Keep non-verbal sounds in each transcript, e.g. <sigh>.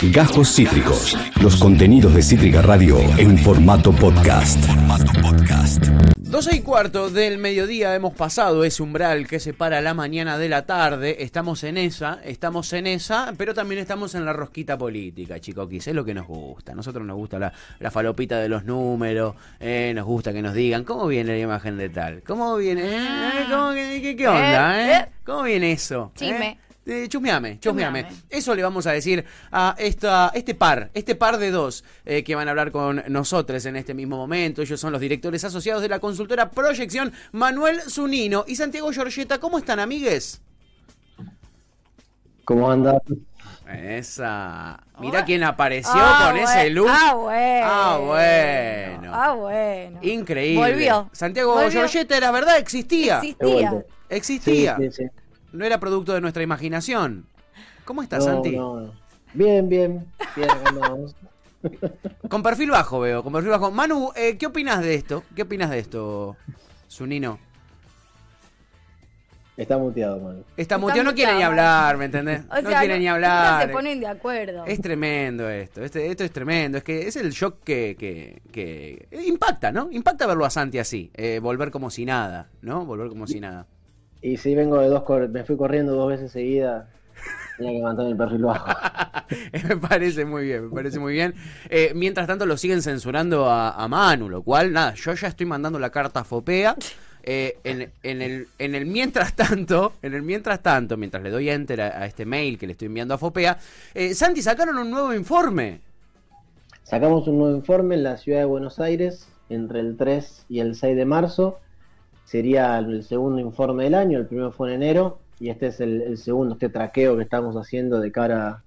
Gajos Cítricos. Los contenidos de Cítrica Radio en formato podcast. 12 y cuarto del mediodía hemos pasado ese umbral que separa la mañana de la tarde. Estamos en esa, estamos en esa, pero también estamos en la rosquita política, chicoquis. Es lo que nos gusta. A nosotros nos gusta la, la falopita de los números, eh, nos gusta que nos digan cómo viene la imagen de tal, cómo viene, eh, ¿Cómo qué, qué onda, eh. ¿Cómo viene eso? Chisme. Eh? Chusmeame, chusmeame. Chusmeame. Eso le vamos a decir a esta, este par, este par de dos eh, que van a hablar con nosotros en este mismo momento. Ellos son los directores asociados de la consultora Proyección, Manuel Zunino y Santiago Giorgetta. ¿Cómo están, amigues? ¿Cómo anda? Esa. Mira Ah. quién apareció Ah, con ese look. Ah, bueno. Ah, bueno. Ah, bueno. Increíble. Volvió. Santiago Volvió. Giorgetta, era verdad, existía. Existía. Existía. Sí, sí, sí. No era producto de nuestra imaginación. ¿Cómo estás, No, Santi? no, no. Bien, bien. Bien, andamos. Con perfil bajo veo, con perfil bajo. Manu, eh, ¿qué opinas de esto? ¿Qué opinas de esto, Zunino? Está muteado, mano. Está Está muteado, no quiere ni hablar, ¿me entendés? <laughs> O no sea, quiere ni hablar. se ponen de acuerdo. Es tremendo esto, este- esto es tremendo. Es que es el shock que, que, que- impacta, ¿no? Impacta verlo a Santi así, eh, volver como si nada, ¿no? Volver como si nada. Y sí, vengo de dos, me fui corriendo dos veces seguidas. Tenía que mantener el perfil bajo. <laughs> me parece muy bien, me parece muy bien. Eh, mientras tanto lo siguen censurando a, a Manu, lo cual, nada, yo ya estoy mandando la carta a Fopea. Eh, en, en el, en el mientras tanto, en el mientras tanto, mientras le doy enter a, a este mail que le estoy enviando a Fopea, eh, Santi, sacaron un nuevo informe. Sacamos un nuevo informe en la ciudad de Buenos Aires entre el 3 y el 6 de marzo. Sería el segundo informe del año, el primero fue en enero y este es el, el segundo, este traqueo que estamos haciendo de cara,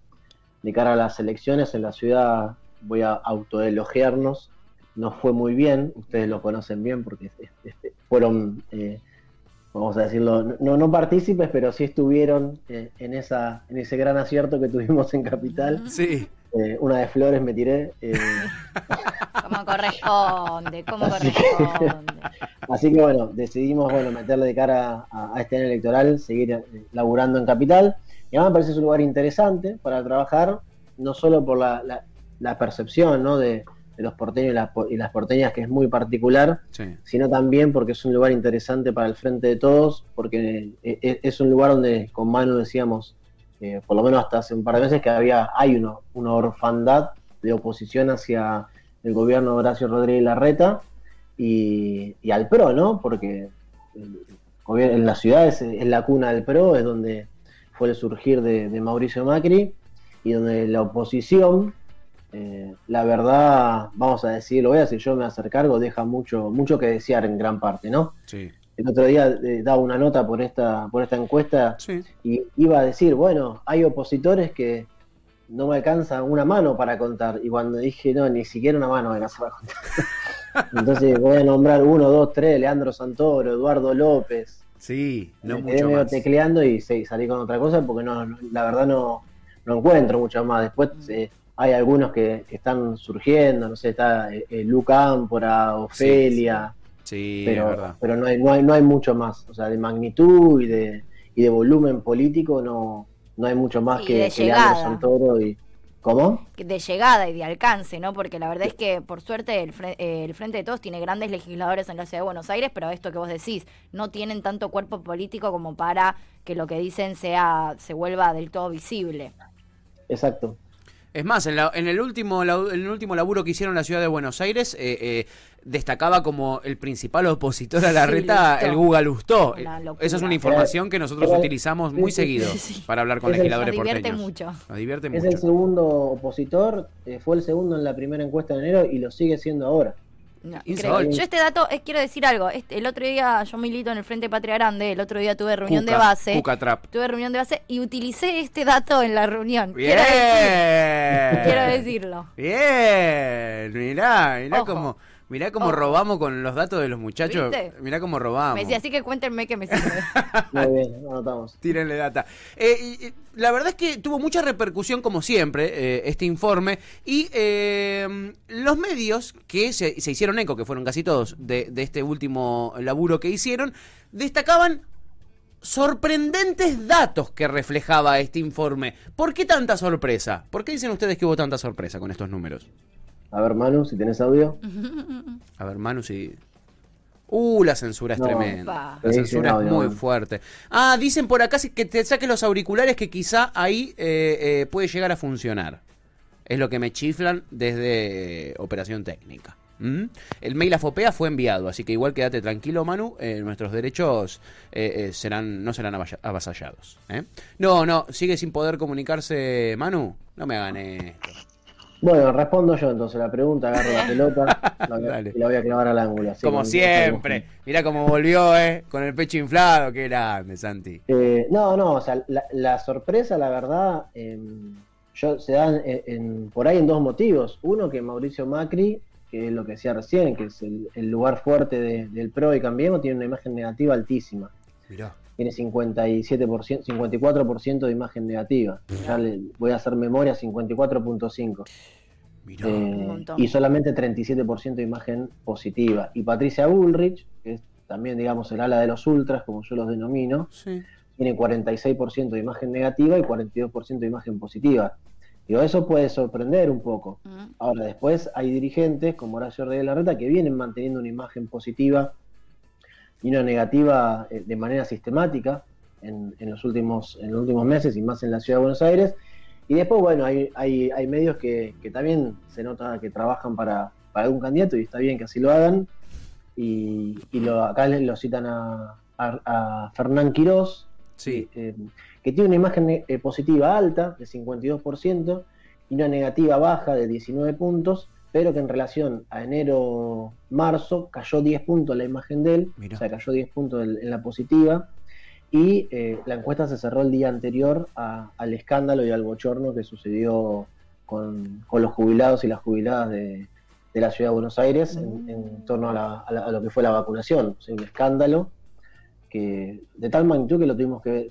de cara a las elecciones en la ciudad. Voy a autoelogiarnos. No fue muy bien, ustedes lo conocen bien porque este, este, fueron, eh, vamos a decirlo, no, no partícipes, pero sí estuvieron eh, en, esa, en ese gran acierto que tuvimos en Capital. Sí. Eh, una de flores me tiré. <laughs> Como corresponde, como Así corresponde. <laughs> así que bueno, decidimos bueno meterle de cara a, a este año electoral, seguir eh, laburando en Capital. Y además me parece que es un lugar interesante para trabajar, no solo por la, la- la percepción ¿no? de, de los porteños y las, y las porteñas, que es muy particular, Sí. sino también porque es un lugar interesante para el frente de todos, porque eh, eh, es un lugar donde con Manu decíamos, eh, por lo menos hasta hace un par de meses, que había hay uno, una orfandad de oposición hacia el gobierno de Horacio Rodríguez Larreta y, y al PRO, ¿no? Porque en la ciudad es, la cuna del PRO, es donde fue el surgir de, de Mauricio Macri y donde la oposición, eh, la verdad, vamos a decir, lo voy a decir yo, me hacer cargo, deja mucho, mucho que desear en gran parte, ¿no? Sí. El otro día eh, daba una nota por esta, por esta encuesta Sí. y iba a decir, bueno, hay opositores que no me alcanza una mano para contar. Y cuando dije, no, ni siquiera una mano me alcanza para contar. <laughs> Entonces voy a nombrar uno, dos, tres, Leandro Santoro, Eduardo López. Sí, no me quedé mucho medio más. tecleando y sí, salí con otra cosa porque no, no- la verdad no, no encuentro mucho más. Después eh, hay algunos que, que están surgiendo, no sé, está eh, eh, Luca Ámpora, Ofelia, Sí, pero, verdad. pero no, hay, no, hay, no hay mucho más. O sea, de magnitud y de, y de volumen político no, no hay mucho más Y que, de que Leandro. Santoro y... ¿Cómo? de llegada y de alcance, ¿no? Porque la verdad es que, por suerte, el, Fre- eh, el Frente de Todos tiene grandes legisladores en la ciudad de Buenos Aires, pero esto que vos decís, no tienen tanto cuerpo político como para que lo que dicen sea se vuelva del todo visible. Exacto. Es más, en, la- en el último la- en el último laburo que hicieron en la ciudad de Buenos Aires, eh, eh, destacaba como el principal opositor a la Sí, reta Lustó. el Guga Lustó. Locura. Esa es una información que nosotros utilizamos muy sí, seguido sí, sí. para hablar con Es el- legisladores Nos divierte porteños. mucho. Nos divierte Es mucho. el segundo opositor, eh, fue el segundo en la primera encuesta de enero y lo sigue siendo ahora. No. Yo este dato, es, quiero decir algo, este, el otro día yo milito en el Frente Patria Grande, el otro día tuve reunión Cuca, de base. Cuca Trap. Tuve reunión de base y utilicé este dato en la reunión. Bien. Quiero, decir- quiero decirlo. Bien. Mirá, mirá Ojo. cómo, mirá cómo Ojo. robamos con los datos de los muchachos. ¿Viste? Mirá cómo robamos. Me decía, así que cuéntenme que me sirve. <laughs> Muy bien, anotamos. Tírenle data. Eh, y- y la verdad es que tuvo mucha repercusión, como siempre, eh, este informe. Y eh, los medios que se, se hicieron eco, que fueron casi todos, de, de este último laburo que hicieron, destacaban sorprendentes datos que reflejaba este informe. ¿Por qué tanta sorpresa? ¿Por qué dicen ustedes que hubo tanta sorpresa con estos números? A ver, Manu, si tenés audio. <laughs> A ver, Manu, si... Uh, la censura es No. tremenda. La censura es muy fuerte. Ah, dicen por acá que te saques los auriculares que quizá ahí eh, eh, puede llegar a funcionar. Es lo que me chiflan desde operación técnica. ¿Mm? El mail a Fopea fue enviado, así que igual quédate tranquilo, Manu. eh, nuestros derechos eh, eh, serán no serán avasallados. ¿eh? No, no, sigue sin poder comunicarse, Manu. No me hagan esto. Bueno, respondo yo entonces la pregunta, agarro la pelota <laughs> la Dale. y la voy a clavar al ángulo. así Como siempre. Mira cómo volvió, ¿eh? Con el pecho inflado. Qué grande, Santi. Eh, no, no, o sea, la, la sorpresa, la verdad, eh, yo, se dan en- en- por ahí en dos motivos. Uno, que Mauricio Macri, que es lo que decía recién, que es el, el lugar fuerte de- del PRO y Cambiemos, tiene una imagen negativa altísima. Mirá. Tiene 57%, 54% de imagen negativa. Ya le voy a hacer memoria, 54.5%. Mirá. Eh, y solamente 37% de imagen positiva. Y Patricia Bullrich, que es también, digamos, el ala de los ultras, como yo los denomino, Sí. tiene 46% de imagen negativa y 42% de imagen positiva. Digo, eso puede sorprender un poco. Mm. Ahora, después hay dirigentes como Horacio Reyes Larreta que vienen manteniendo una imagen positiva y una negativa eh, de manera sistemática en, en los últimos, en los últimos meses y más en la ciudad de Buenos Aires. Y después, bueno, hay, hay, hay medios que, que también se nota que trabajan para, para algún candidato y está bien que así lo hagan. Y, y lo, acá lo citan a, a, a Fernán Quirós, Sí. eh, que tiene una imagen eh, positiva alta, de 52%, y una negativa baja de 19 puntos, pero que en relación a enero-marzo cayó 10 puntos la imagen de él, Mirá. o sea, cayó 10 puntos en, en la positiva, y eh, la encuesta se cerró el día anterior a- al escándalo y al bochorno que sucedió con, con los jubilados y las jubiladas de, de la ciudad de Buenos Aires en, en torno a, la- a la- a lo que fue la vacunación. O sea, un escándalo que de tal magnitud que lo tuvimos que ver.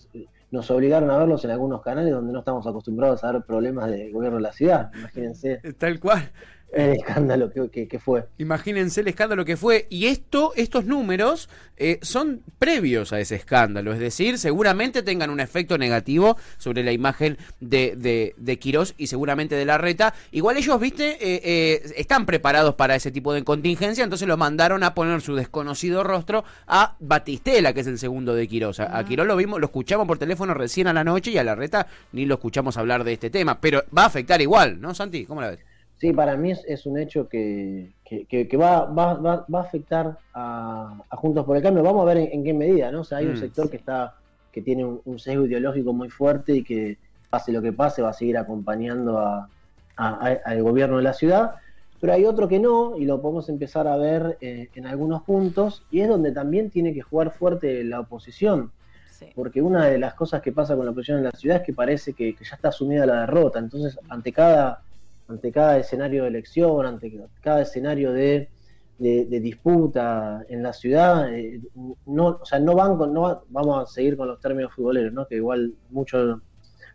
Nos obligaron a verlos en algunos canales donde no estamos acostumbrados a ver problemas de gobierno de la ciudad. Imagínense Tal cual. El escándalo que, que- que fue. Imagínense el escándalo que fue. Y esto, estos números eh, son previos a ese escándalo. Es decir, seguramente tengan un efecto negativo sobre la imagen de, de, de Quirós y seguramente de Larreta. Igual ellos, viste, eh, eh, están preparados para ese tipo de contingencia, entonces lo mandaron a poner su desconocido rostro a Batistela, que es el segundo de Quirós. A, a Quirós lo vimos, lo escuchamos por teléfono recién a la noche y a Larreta ni lo escuchamos hablar de este tema. Pero va a afectar igual, ¿no, Santi? ¿Cómo la ves? Sí, para mí es, es un hecho que, que- que- que va, va, va, va a afectar a, a Juntos por el Cambio. Vamos a ver en, en qué medida, ¿no? O sea, hay Mm. un sector que está que tiene un, un sesgo ideológico muy fuerte y que pase lo que pase va a seguir acompañando a, a- a- al gobierno de la ciudad. Pero hay otro que no, y lo podemos empezar a ver eh, en algunos puntos, y es donde también tiene que jugar fuerte la oposición Sí. porque una de las cosas que pasa con la oposición en la ciudad es que parece que, que ya está asumida la derrota. Entonces, ante cada, ante cada escenario de elección, ante cada escenario de, de- de disputa en la ciudad, eh, no, o sea, no van con, no va- vamos a seguir con los términos futboleros, ¿no? que igual mucho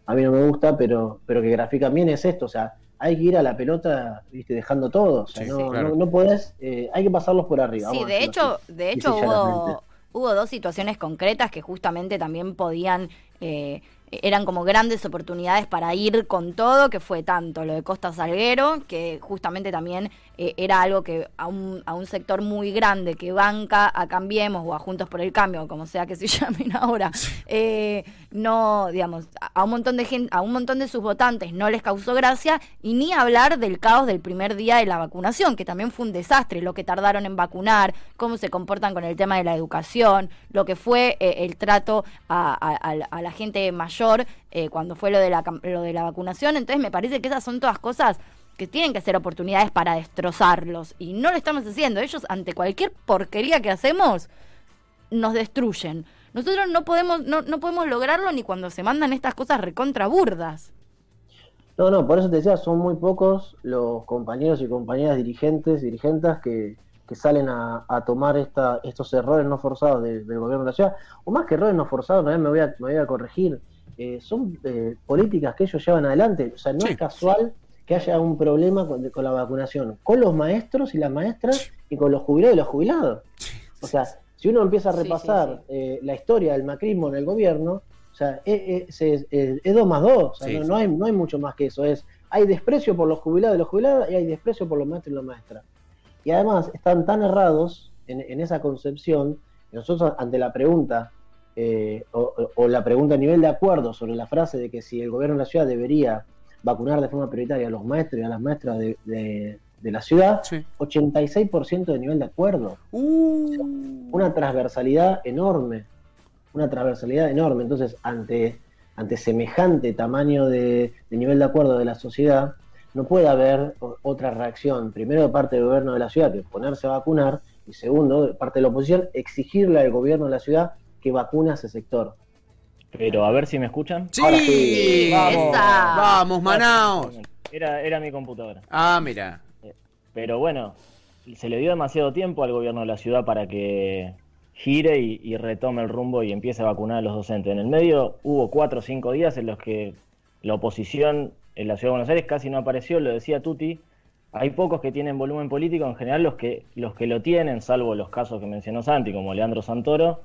a mí no me gusta, pero, pero que grafican bien es esto, o sea, hay que ir a la pelota, viste, dejando todo, o sea, Sí, no, claro. no, no podés, eh, hay que pasarlos por arriba. Sí, de hecho, así. de hecho hubo, hubo dos situaciones concretas que justamente también podían, eh, eran como grandes oportunidades para ir con todo, que fue tanto lo de Costa Salguero, que justamente también eh, era algo que a un, a un sector muy grande que banca a Cambiemos o a Juntos por el Cambio, como sea que se <laughs> llamen ahora, eh, no, digamos, a un montón de gente, a un montón de sus votantes no les causó gracia, y ni hablar del caos del primer día de la vacunación, que también fue un desastre, lo que tardaron en vacunar, cómo se comportan con el tema de la educación, lo que fue eh, el trato a, a la gente mayor eh, cuando fue lo de, la, lo de la vacunación. Entonces me parece que esas son todas cosas que tienen que ser oportunidades para destrozarlos. Y no lo estamos haciendo. Ellos, ante cualquier porquería que hacemos, nos destruyen. Nosotros no podemos, no, no podemos lograrlo ni cuando se mandan estas cosas recontra burdas. No, no, por eso te decía, son muy pocos los compañeros y compañeras dirigentes, dirigentas que, que salen a, tomar esta, estos errores no forzados de- del gobierno de la ciudad. O más que errores no forzados, no, me, voy a, me voy a corregir. Eh, son eh, políticas que ellos llevan adelante. O sea, no Sí. es casual que haya un problema con, con la vacunación, con los maestros y las maestras y con los jubilados y los jubilados. O sea, si uno empieza a Sí, sí, repasar eh, la historia del macrismo en el gobierno, o sea, es, es, es- es- es dos más dos, o sea, Sí, no, sí. no hay, no hay mucho más que eso. Es, hay desprecio por los jubilados y los jubiladas y hay desprecio por los maestros y las maestras. Y además están tan errados en, en esa concepción, que nosotros ante la pregunta, eh, o, la pregunta a nivel de acuerdo sobre la frase de que si el gobierno de la ciudad debería vacunar de forma prioritaria a los maestros y a las maestras de, de- de la ciudad, Sí. 86% de nivel de acuerdo Uh. una transversalidad enorme, una transversalidad enorme. Entonces, ante, ante semejante tamaño de, de nivel de acuerdo de la sociedad, no puede haber otra reacción, primero de parte del gobierno de la ciudad, que ponerse a vacunar, y segundo, de parte de la oposición, exigirle al gobierno de la ciudad que vacune a ese sector. Pero a ver si me escuchan. Sí, Ahora sí. Vamos. Esa. vamos, Manaos. Era, era mi computadora. Ah, mira. Pero bueno, se le dio demasiado tiempo al gobierno de la ciudad para que gire y, y retome el rumbo y empiece a vacunar a los docentes. En el medio hubo cuatro o cinco días en los que la oposición en la ciudad de Buenos Aires casi no apareció, lo decía Tuti. Hay pocos que tienen volumen político, en general los que, los que lo tienen, salvo los casos que mencionó Santi, como Leandro Santoro,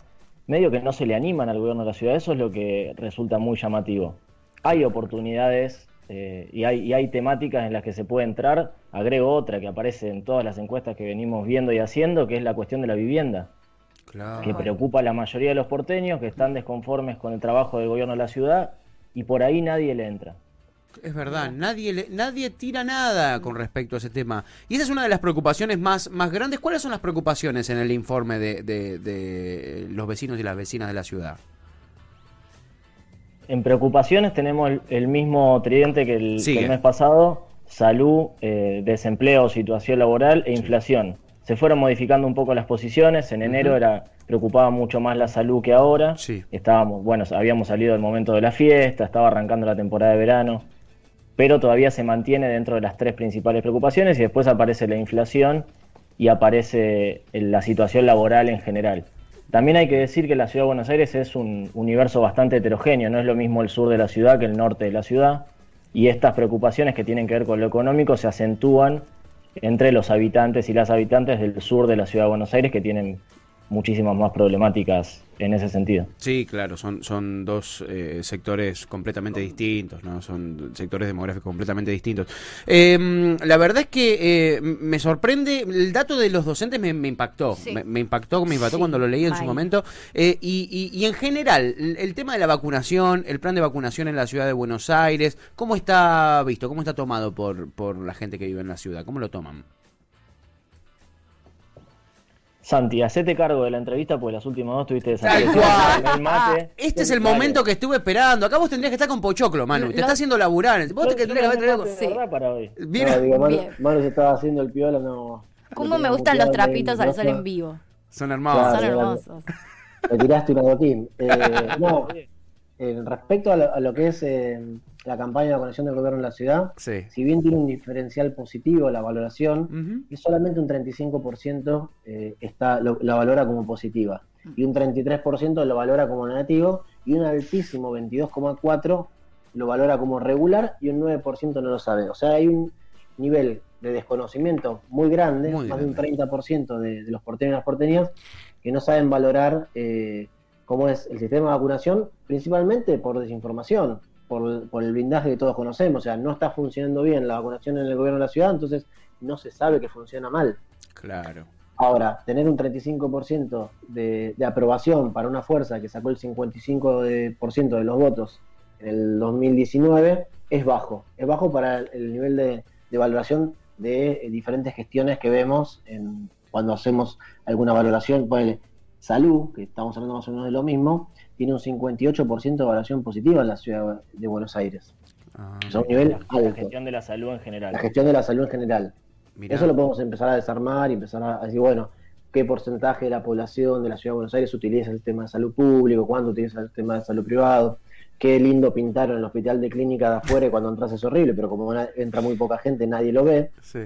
medio que no se le animan al gobierno de la ciudad. Eso es lo que resulta muy llamativo. Hay oportunidades eh, y, hay, y hay temáticas en las que se puede entrar. Agrego otra que aparece en todas las encuestas que venimos viendo y haciendo, que es la cuestión de la vivienda, Claro. que preocupa a la mayoría de los porteños que están desconformes con el trabajo del gobierno de la ciudad y por ahí nadie le entra. Es verdad, nadie, le- nadie tira nada con respecto a ese tema. Y esa es una de las preocupaciones más, más grandes. ¿Cuáles son las preocupaciones en el informe de, de- de los vecinos y las vecinas de la ciudad? En preocupaciones tenemos el, el mismo tridente que el, que Sigue. el mes pasado, salud, eh, desempleo, situación laboral e inflación. Se fueron modificando un poco las posiciones, en enero era preocupaba mucho más la salud que ahora. Sí. Estábamos, bueno, habíamos salido del momento de la fiesta, estaba arrancando la temporada de verano, pero todavía se mantiene dentro de las tres principales preocupaciones y después aparece la inflación y aparece la situación laboral en general. También hay que decir que la ciudad de Buenos Aires es un universo bastante heterogéneo, no es lo mismo el sur de la ciudad que el norte de la ciudad, y estas preocupaciones que tienen que ver con lo económico se acentúan entre los habitantes y las habitantes del sur de la ciudad de Buenos Aires que tienen muchísimas más problemáticas en ese sentido. Sí, claro, son, son dos eh, sectores completamente distintos, ¿no? Son sectores demográficos completamente distintos. Eh, la verdad es que eh, me sorprende, el dato de los docentes me, me impactó, Sí. me, me impactó, me impactó Sí, cuando lo leí en su momento. Eh, y, y- y en general, el, el tema de la vacunación, el plan de vacunación en la ciudad de Buenos Aires, ¿cómo está visto? ¿Cómo está tomado por, por la gente que vive en la ciudad? ¿Cómo lo toman? Santi, hacete cargo de la entrevista porque las últimas dos tuviste desaparecido. mate. Este es el momento que estuve esperando. Acá vos tendrías que estar con Pochoclo, Manu. Te está haciendo laburar. Vos te que tendrías haber traído- verdad para hoy. Mira, No, digo, Manu, se estaba haciendo el piola, no. ¿Cómo me gustan los trapitos al sol en vivo? son hermosos. Claro, Son hermosos. Le tiraste un adoquín. Eh, <laughs> no, eh, respecto a lo, a lo que es eh, la campaña de vacunación del gobierno en la ciudad, Sí. si bien tiene un diferencial positivo la valoración, Ujú. y solamente un 35% eh, está, lo, la valora como positiva, y un 33% lo valora como negativo, y un altísimo 22,4% lo valora como regular, y un 9% no lo sabe. O sea, hay un nivel de desconocimiento muy grande, Muy más grande. de un 30% de, de los porteños y las porteñas, que no saben valorar eh, cómo es el sistema de vacunación, principalmente por desinformación, por, por el blindaje que todos conocemos. O sea, no está funcionando bien la vacunación en el gobierno de la ciudad, entonces no se sabe que funciona mal. Claro. Ahora, tener un 35% de, de aprobación para una fuerza que sacó el 55% de, por ciento de los votos en el 2019 es bajo. Es bajo para el, el nivel de, de valoración de eh, diferentes gestiones que vemos en, cuando hacemos alguna valoración. Ponele, salud, que estamos hablando más o menos de lo mismo, tiene un 58% de valoración positiva en la ciudad de Buenos Aires. Ah, O sea, un nivel La, la alto. gestión de la salud en general. La gestión de la salud en general. mirá. Eso lo podemos empezar a desarmar y empezar a decir, bueno, qué porcentaje de la población de la ciudad de Buenos Aires utiliza el sistema de salud público, cuándo utiliza el sistema de salud privado, qué lindo pintaron el hospital de clínica de afuera y cuando entras es horrible, pero como entra muy poca gente nadie lo ve, Sí.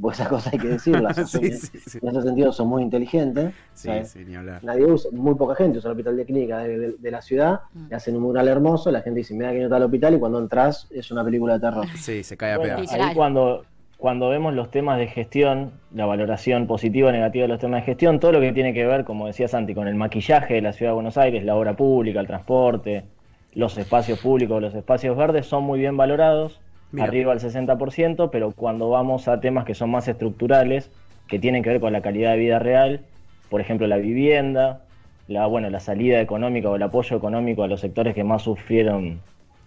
Pues esas cosas hay que decirlas. <laughs> sí, sí, sí. En ese sentido son muy inteligentes. Sí, ¿sabes? sí, ni hablar. Nadie usa, muy poca gente usa el hospital de clínica de, de- de la ciudad, Mm. le hacen un mural hermoso, la gente dice, mira que no está el hospital y cuando entras es una película de terror. Sí, se cae a Bueno, pedazos. ahí cuando, cuando vemos los temas de gestión, la valoración positiva o negativa de los temas de gestión, todo lo que tiene que ver, como decía Santi, con el maquillaje de la ciudad de Buenos Aires, la obra pública, el transporte, los espacios públicos, los espacios verdes, son muy bien valorados, Mira. arriba al 60%, pero cuando vamos a temas que son más estructurales, que tienen que ver con la calidad de vida real, por ejemplo la vivienda, la, bueno, la salida económica o el apoyo económico a los sectores que más sufrieron,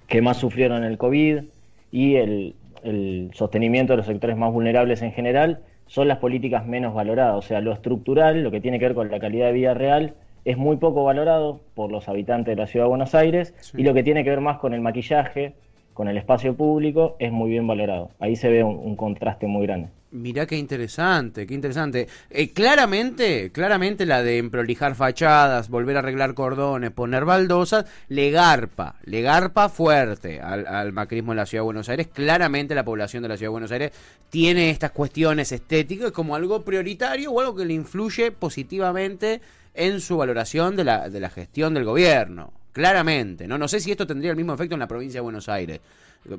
que más sufrieron el COVID y el, el sostenimiento de los sectores más vulnerables en general, son las políticas menos valoradas. O sea, lo estructural, lo que tiene que ver con la calidad de vida real, es muy poco valorado por los habitantes de la ciudad de Buenos Aires Sí. y lo que tiene que ver más con el maquillaje, con el espacio público, es muy bien valorado. Ahí se ve un, contraste muy grande. Mirá qué interesante, qué interesante. Eh, claramente, claramente la de emprolijar fachadas, volver a arreglar cordones, poner baldosas, le garpa, le garpa fuerte al, al macrismo en la Ciudad de Buenos Aires. Claramente la población de la Ciudad de Buenos Aires tiene estas cuestiones estéticas como algo prioritario o algo que le influye positivamente en su valoración de la, de la gestión del gobierno. Claramente, ¿no? No sé si esto tendría el mismo efecto en la provincia de Buenos Aires.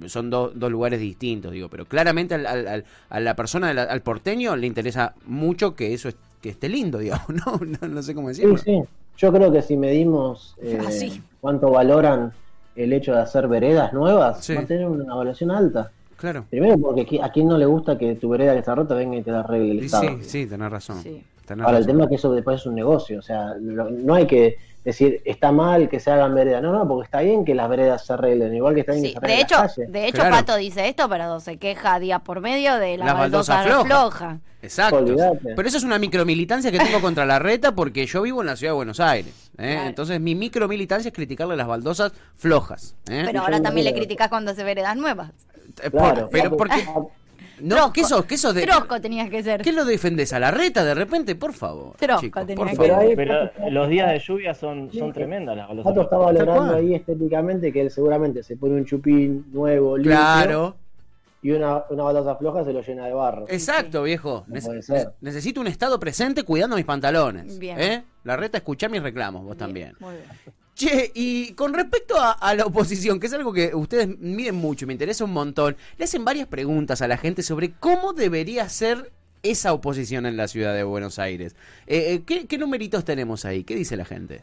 Son do- dos lugares distintos, digo, pero claramente al- al- al- a la persona, al porteño, le interesa mucho que eso es- que esté lindo, <laughs> digamos, ¿no? No, no sé cómo Sí, decirlo. sí. Yo creo que si medimos eh, <laughs> Ah, sí. cuánto valoran el hecho de hacer veredas nuevas, Sí. va a tener una evaluación alta. Claro. Primero porque a quién no le gusta que tu vereda que está rota venga y te la arregle el Estado. sí, sí, tenés razón. Sí. tenés Ahora, el tema es que eso después es un negocio, o sea, lo- no hay que decir está mal que se hagan veredas, no, no, porque está bien que las veredas se arreglen, igual que está bien Sí, que se de arreglen hecho, las calles. de hecho Claro. Pato dice esto, pero se queja día por medio de la Las baldosa baldosas flojas. floja. Exacto. Pero eso es una micromilitancia que tengo contra la reta porque yo vivo en la ciudad de Buenos Aires. ¿eh? Claro. Entonces mi micromilitancia es criticarle las baldosas flojas. ¿eh? Pero ahora también le creo. criticás cuando hace veredas nuevas. Eh, por- Claro, pero porque- porque... No, Trosco. ¿qué sos? ¿Qué sos de...? Trosco tenías que ser. ¿Qué lo defendés a la reta de repente? Por favor. Trosco chicos, tenía por que favor. Pero los días de lluvia son, son tremendas las balosas. Pato está valorando ahí estéticamente que él seguramente se pone un chupín nuevo, limpio, Claro. y una, una baldosa floja se lo llena de barro. Exacto, viejo. No Nece- puede ser. necesito un estado presente cuidando mis pantalones. Bien. ¿eh? La reta, escuchá mis reclamos, vos Bien, también. Muy bien. Che, y con respecto a, a la oposición, que es algo que ustedes miden mucho y me interesa un montón, le hacen varias preguntas a la gente sobre cómo debería ser esa oposición en la ciudad de Buenos Aires. Eh, eh, ¿qué, qué numeritos tenemos ahí? ¿Qué dice la gente?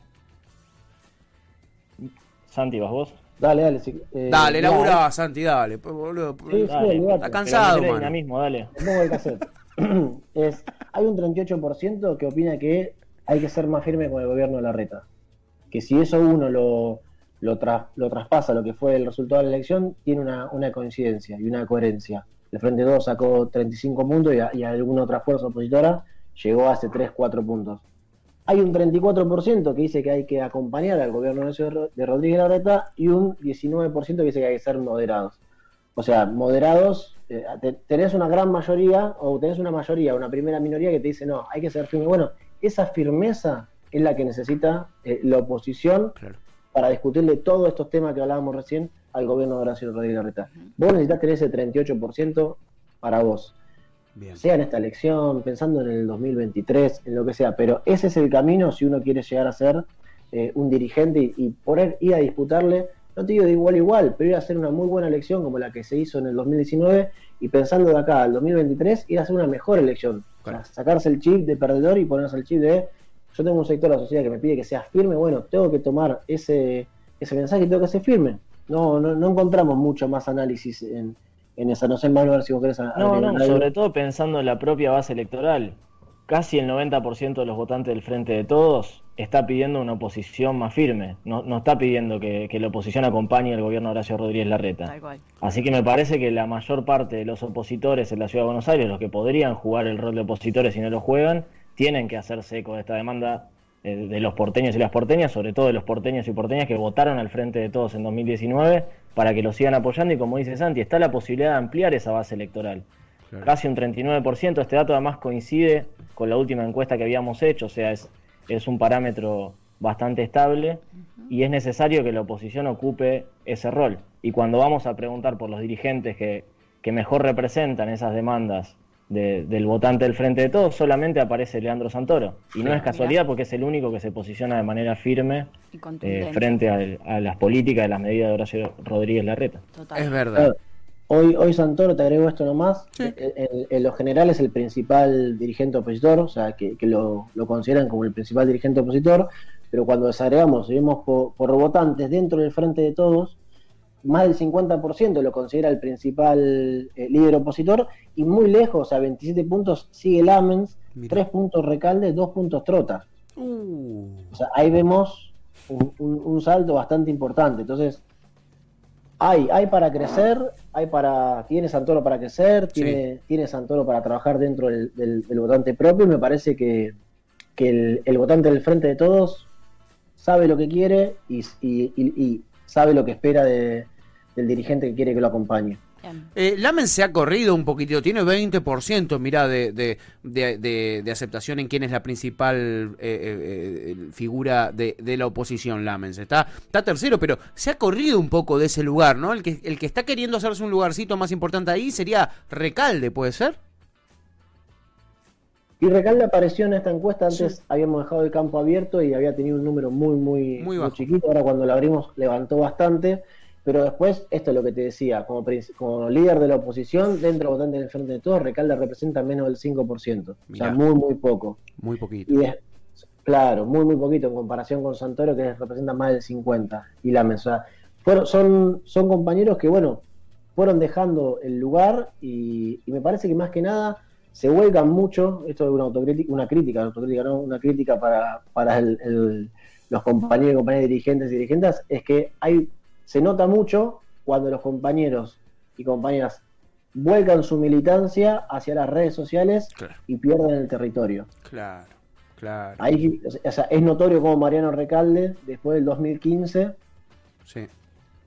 Santi, ¿vas vos? Dale, dale. si- eh, dale, laburá, Santi, dale. pues, boludo, Sí, Dale. olvidate. Está cansado, mano. dinamismo, dale. Le pongo el cassette. <clears throat> es, hay un 38% que opina que hay que ser más firme con el gobierno de la reta. Que si eso uno lo, lo, tras- lo traspasa, lo que fue el resultado de la elección, tiene una, una coincidencia y una coherencia. El Frente 2 sacó 35 puntos y, a- y alguna otra fuerza opositora llegó hace 3, 4 puntos. Hay un 34% que dice que hay que acompañar al gobierno de Ro- de Rodríguez Larreta y un 19% que dice que hay que ser moderados. O sea, moderados, eh, te- tenés una gran mayoría o tenés una mayoría, una primera minoría que te dice, no, hay que ser firme. Bueno, esa firmeza es la que necesita eh, la oposición Claro. para discutirle todos estos temas que hablábamos recién al gobierno de Horacio Rodríguez Larreta. Vos necesitas tener ese 38% para vos Bien. sea en esta elección, pensando en el 2023, en lo que sea, pero ese es el camino si uno quiere llegar a ser eh, un dirigente y, y poder ir a disputarle, no te digo de igual a igual, pero ir a hacer una muy buena elección como la que se hizo en el 2019 y pensando de acá al 2023 ir a hacer una mejor elección, Claro. sacarse el chip de perdedor y ponerse el chip de yo tengo un sector de la sociedad que me pide que sea firme, bueno, tengo que tomar ese, ese mensaje y tengo que ser firme. No, no, no encontramos mucho más análisis en, en esa, no sé, Manuel, a ver si vos querés No, sobre todo pensando en la propia base electoral. Casi el 90% de los votantes del Frente de Todos está pidiendo una oposición más firme. No, no está pidiendo que, que la oposición acompañe al gobierno de Horacio Rodríguez Larreta. Así que me parece que la mayor parte de los opositores en la Ciudad de Buenos Aires, los que podrían jugar el rol de opositores y no lo juegan, tienen que hacerse eco de esta demanda eh, de los porteños y las porteñas, sobre todo de los porteños y porteñas que votaron al frente de todos en 2019, para que lo sigan apoyando y como dice Santi, está la posibilidad de ampliar esa base electoral. Claro. Casi un 39%, este dato además coincide con la última encuesta que habíamos hecho, o sea, es, es un parámetro bastante estable y es necesario que la oposición ocupe ese rol. Y cuando vamos a preguntar por los dirigentes que, que mejor representan esas demandas de- del votante del Frente de Todos, solamente aparece Leandro Santoro. Y no es casualidad porque es el único que se posiciona de manera firme Y eh, frente al- a, las políticas, a las medidas de Horacio Rodríguez Larreta. Total. Es verdad. Hoy, hoy Santoro, te agrego esto nomás, Sí. en, en lo general es el principal dirigente opositor, o sea, que, que lo, lo consideran como el principal dirigente opositor, pero cuando desagregamos y vemos por, por votantes dentro del Frente de Todos, más del 50% lo considera el principal eh, líder opositor, y muy lejos, a 27 puntos, sigue Lamens, Mira. 3 puntos Recalde, 2 puntos Trota. Uh, O sea, ahí vemos un, un- un salto bastante importante. Entonces, hay, hay para crecer, hay para, tiene Santoro para crecer, tiene, tiene Santoro para trabajar dentro del, del- del votante propio y me parece que, que el, el votante del frente de todos sabe lo que quiere y, y- y- y sabe lo que espera de- del dirigente que quiere que lo acompañe. Eh, Lamen se ha corrido un poquitito, tiene 20%, mirá, de, de, de, de- de aceptación en quién es la principal eh, eh, eh, figura de, de la oposición, Lamens. Está, está tercero, pero se ha corrido un poco de ese lugar, ¿no? El que, el que está queriendo hacerse un lugarcito más importante ahí sería Recalde, ¿puede ser? Y Recalde apareció en esta encuesta, antes Sí. habíamos dejado el campo abierto y había tenido un número muy, muy, Muy muy, chiquito, ahora cuando lo abrimos levantó bastante, pero después, esto es lo que te decía, como, como líder de la oposición, dentro votante del Frente de Todos, Recalde representa menos del 5%, o Mirá. sea, muy, muy poco. Muy poquito. Y de- claro, muy, muy poquito en comparación con Santoro, que representa más del 50%, y la mesa. Fueron, son, son compañeros que, bueno, fueron dejando el lugar y, y me parece que más que nada se vuelcan mucho, esto es una autocrítica, una crítica, autocrítica, no, una crítica para, para el- el- los compañeros y compañeras dirigentes y dirigentes, es que hay, se nota mucho cuando los compañeros y compañeras vuelcan su militancia hacia las redes sociales Claro, y pierden el territorio. claro, claro. Ahí, o sea, es notorio como Mariano Recalde, después del 2015, Sí.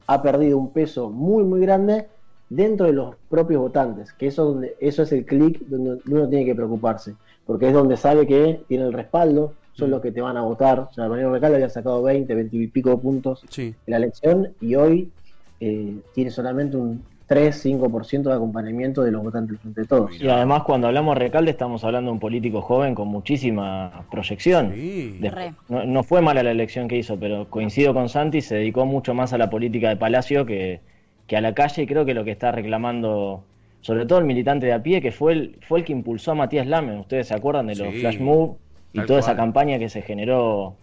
ha perdido un peso muy, muy grande dentro de los propios votantes, que eso, donde, eso es el clic donde uno tiene que preocuparse, porque es donde sabe que tiene el respaldo, son los que te van a votar. O sea, Mariano Recalde había sacado 20, 20 y pico puntos Sí. en la elección y hoy eh, tiene solamente un 3-5% de acompañamiento de los votantes de Todos. Y además cuando hablamos de Recalde estamos hablando de un político joven con muchísima proyección. Sí. De- Re. no, no fue mala la elección que hizo, pero coincido con Santi, se dedicó mucho más a la política de Palacio que, que a la calle y creo que lo que está reclamando, sobre todo el militante de a pie, que fue el, fue el que impulsó a Matías Lamen. Ustedes se acuerdan de los Sí, flash move y tal toda esa campaña que se generó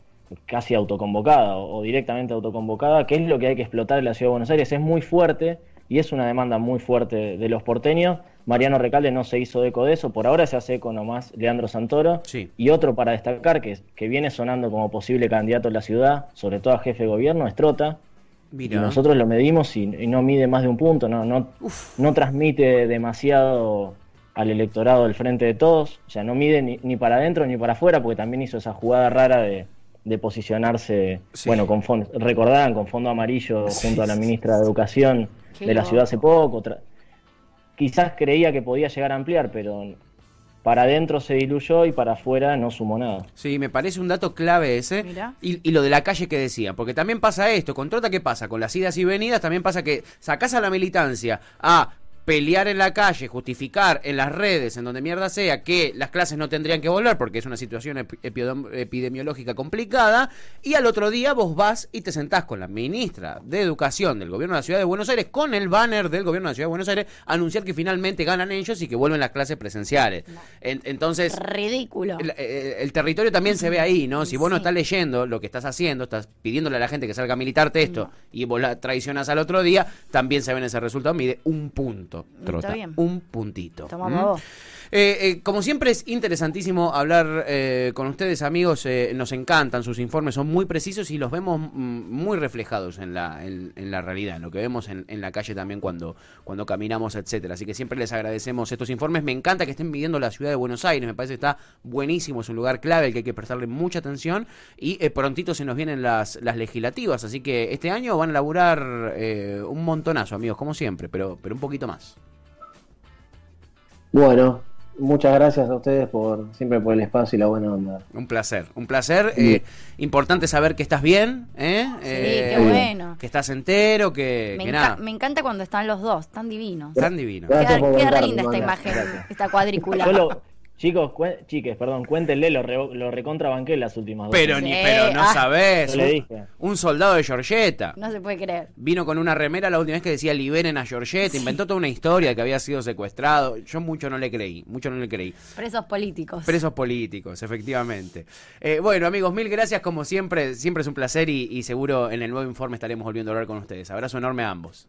casi autoconvocada o, directamente autoconvocada, que es lo que hay que explotar en la Ciudad de Buenos Aires. Es muy fuerte y es una demanda muy fuerte de los porteños. Mariano Recalde no se hizo eco de eso, por ahora se hace eco nomás Leandro Santoro. Sí. Y otro para destacar que, que viene sonando como posible candidato en la ciudad, sobre todo a jefe de gobierno, es Trota. Y Mira. nosotros lo medimos y, y no mide más de un punto, no, no, Uf. no transmite demasiado al electorado del frente de todos, o sea, no mide ni, ni para adentro ni para afuera, porque también hizo esa jugada rara de, de posicionarse, Sí. bueno, con fondo, recordarán, con fondo amarillo Sí, junto a la sí, ministra de Educación de la ciudad hace poco. tra- Quizás creía que podía llegar a ampliar, pero para adentro se diluyó y para afuera no sumó nada. Sí, me parece un dato clave ese. Mirá. Y, y lo de la calle que decía, porque también pasa esto, con Trota, ¿qué pasa? Con las idas y venidas también pasa que sacás a la militancia a pelear en la calle, justificar en las redes, en donde mierda sea, que las clases no tendrían que volver porque es una situación epi- epidem- epidemiológica complicada, y al otro día vos vas y te sentás con la ministra de Educación del Gobierno de la Ciudad de Buenos Aires, con el banner del Gobierno de la Ciudad de Buenos Aires, a anunciar que finalmente ganan ellos y que vuelven las clases presenciales. En- entonces... Ridículo. El, el- territorio también se ve ahí, ¿no? Si vos no estás leyendo lo que estás haciendo, estás pidiéndole a la gente que salga a militarte esto y vos la traicionas al otro día, también se ve en ese resultado. Mide un punto, Trota. bien. Un puntito. Toma ¿Mm? vos. Eh, eh, como siempre es interesantísimo hablar eh, con ustedes amigos, eh, nos encantan, sus informes son muy precisos y los vemos mm, muy reflejados en la, en, la realidad, en lo que vemos en, la calle también cuando, cuando caminamos, etcétera. Así que siempre les agradecemos estos informes. Me encanta que estén midiendo la ciudad de Buenos Aires, me parece que está buenísimo, es un lugar clave al que hay que prestarle mucha atención y eh, prontito se nos vienen las, las legislativas, así que este año van a laburar un montonazo amigos, como siempre, pero, pero un poquito más. Bueno, muchas gracias a ustedes por siempre por el espacio y la buena onda. Un placer, un placer. eh, importante saber que estás bien, ¿eh? qué Eh, bueno. Que estás entero, que, Me, que nada. me encanta cuando están los dos, tan divinos. Tan divino. Gracias Queda, queda linda esta imagen, Gracias. esta cuadrícula. Yo lo, Chicos, chiques, perdón, cuéntenle, lo, re, lo recontrabanqué las últimas dos. Pero, Sí, ni, pero no ah. sabés. Yo le un- dije. Un soldado de Georgetta. No se puede creer. Vino con una remera la última vez que decía liberen a Georgette, inventó toda una historia que había sido secuestrado. Yo mucho no le creí, mucho no le creí. Presos políticos. Presos políticos, efectivamente. Eh, bueno, amigos, mil gracias como siempre. Siempre es un placer y, y seguro en el nuevo informe estaremos volviendo a hablar con ustedes. Abrazo enorme a ambos.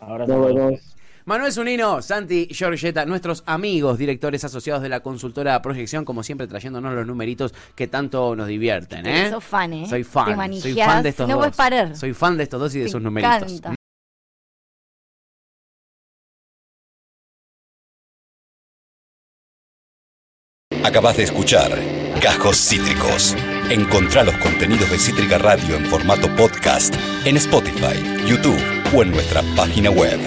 Nos vemos. Manuel Zunino, Santi Giorgetta, nuestros amigos directores asociados de la consultora Proyección, como siempre trayéndonos los numeritos que tanto nos divierten. ¿eh? Sos fan, ¿eh? Soy Te fan, soy manijás, fan de estos no dos. puedes parar. Soy fan de estos dos y de Te sus numeritos. encanta. Acabas de escuchar Cajos Cítricos. Encontrá los contenidos de Cítrica Radio en formato podcast en Spotify, YouTube o en nuestra página web.